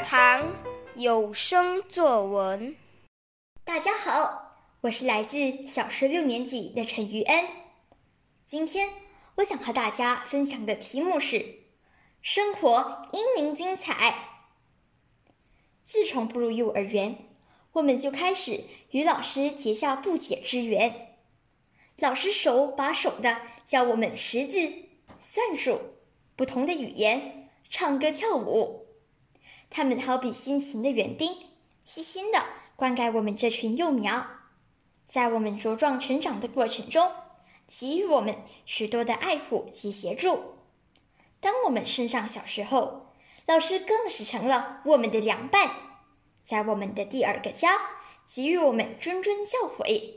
牛轧糖有声作文。大家好，我是来自小学六年级的陈于恩。今天我想和大家分享的题目是：生活英明精彩。自从步入幼儿园，我们就开始与老师结下不解之缘。老师手把手的教我们识字、算术、不同的语言、唱歌跳舞。他们好比辛勤的园丁，细心的灌溉我们这群幼苗，在我们茁壮成长的过程中，给予我们许多的爱护及协助。当我们升上小学后，老师更是成了我们的良伴，在我们的第二个家，给予我们谆谆教诲。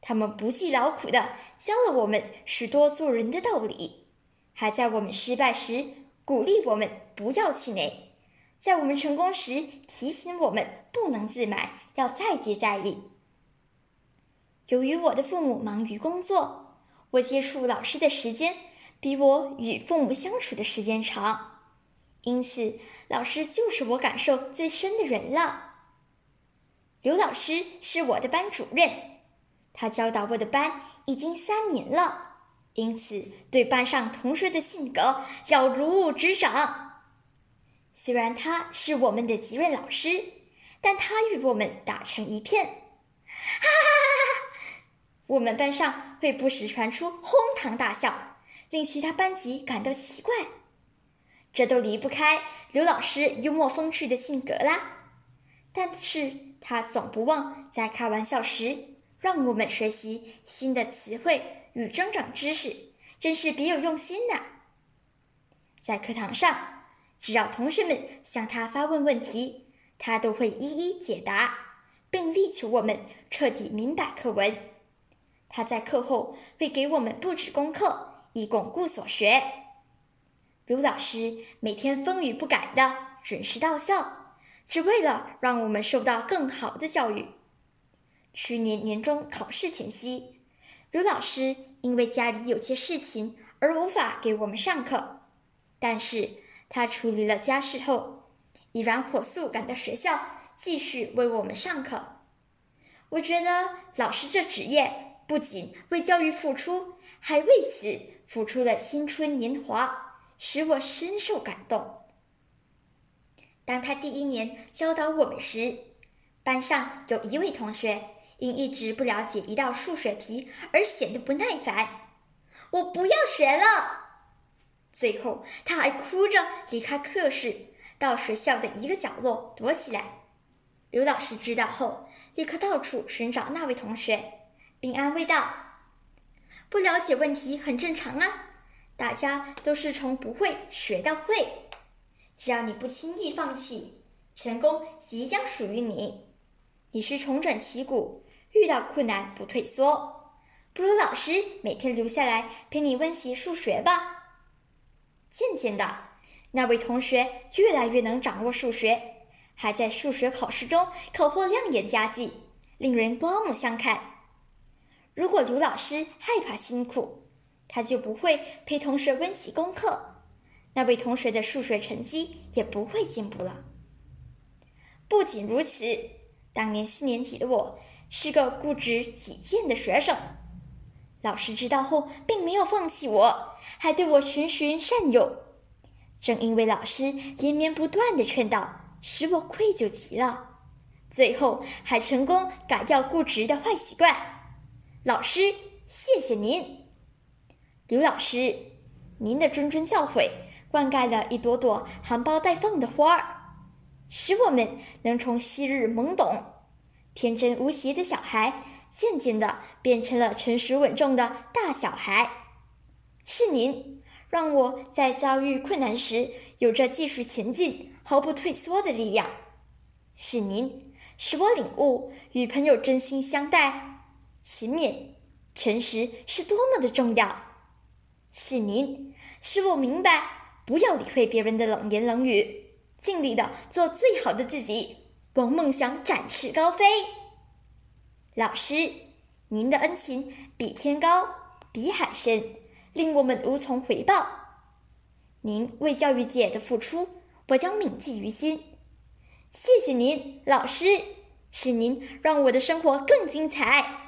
他们不计劳苦的教了我们许多做人的道理，还在我们失败时鼓励我们不要气馁，在我们成功时提醒我们不能自满，要再接再厉。由于我的父母忙于工作，我接触老师的时间比我与父母相处的时间长。因此，老师就是我感受最深的人了。刘老师是我的班主任，他教导我的班已经三年了，因此对班上同学的性格了如指掌。虽然他是我们的吉瑞老师，但他与我们打成一片。哈哈哈哈！我们班上会不时传出哄堂大笑，令其他班级感到奇怪。这都离不开刘老师幽默风趣的性格啦，但是他总不忘在开玩笑时让我们学习新的词汇与增长知识，真是别有用心呐。在课堂上，只要同学们向他发问问题，他都会一一解答，并力求我们彻底明白课文。他在课后会给我们布置功课，以巩固所学。刘老师每天风雨不改的准时到校，只为了让我们受到更好的教育。去年年中考试前夕，刘老师因为家里有些事情而无法给我们上课，但是他处理了家事后，依然火速赶到学校继续为我们上课。我觉得老师这职业不仅为教育付出，还为此付出了青春年华。使我深受感动。当他第一年教导我们时，班上有一位同学因一直不了解一道数学题而显得不耐烦，我不要学了。最后，他还哭着离开课室，到学校的一个角落躲起来。刘老师知道后，立刻到处寻找那位同学，并安慰道：“不了解问题很正常啊。”大家都是从不会学到会，只要你不轻易放弃，成功即将属于你。你是重整旗鼓，遇到困难不退缩，不如老师每天留下来陪你温习数学吧。见到，那位同学越来越能掌握数学，还在数学考试中考获亮眼佳绩，令人刮目相看。如果刘老师害怕辛苦，他就不会陪同学温习功课，那位同学的数学成绩也不会进步了。不仅如此，当年四年级的我是个固执己见的学生，老师知道后并没有放弃我，还对我循循善诱。正因为老师连绵不断的劝导，使我愧疚极了，最后还成功改掉固执的坏习惯。老师，谢谢您。刘老师，您的谆谆教诲，灌溉了一朵朵含苞待放的花儿，使我们能从昔日懵懂、天真无邪的小孩，渐渐的变成了成熟稳重的大小孩。是您，让我在遭遇困难时有着继续前进、毫不退缩的力量。是您，使我领悟与朋友真心相待、勤勉、诚实是多么的重要。是您使我明白，不要理会别人的冷言冷语，尽力的做最好的自己，往梦想展翅高飞。老师，您的恩情比天高，比海深，令我们无从回报。您为教育界的付出，我将铭记于心。谢谢您，老师，是您让我的生活更精彩。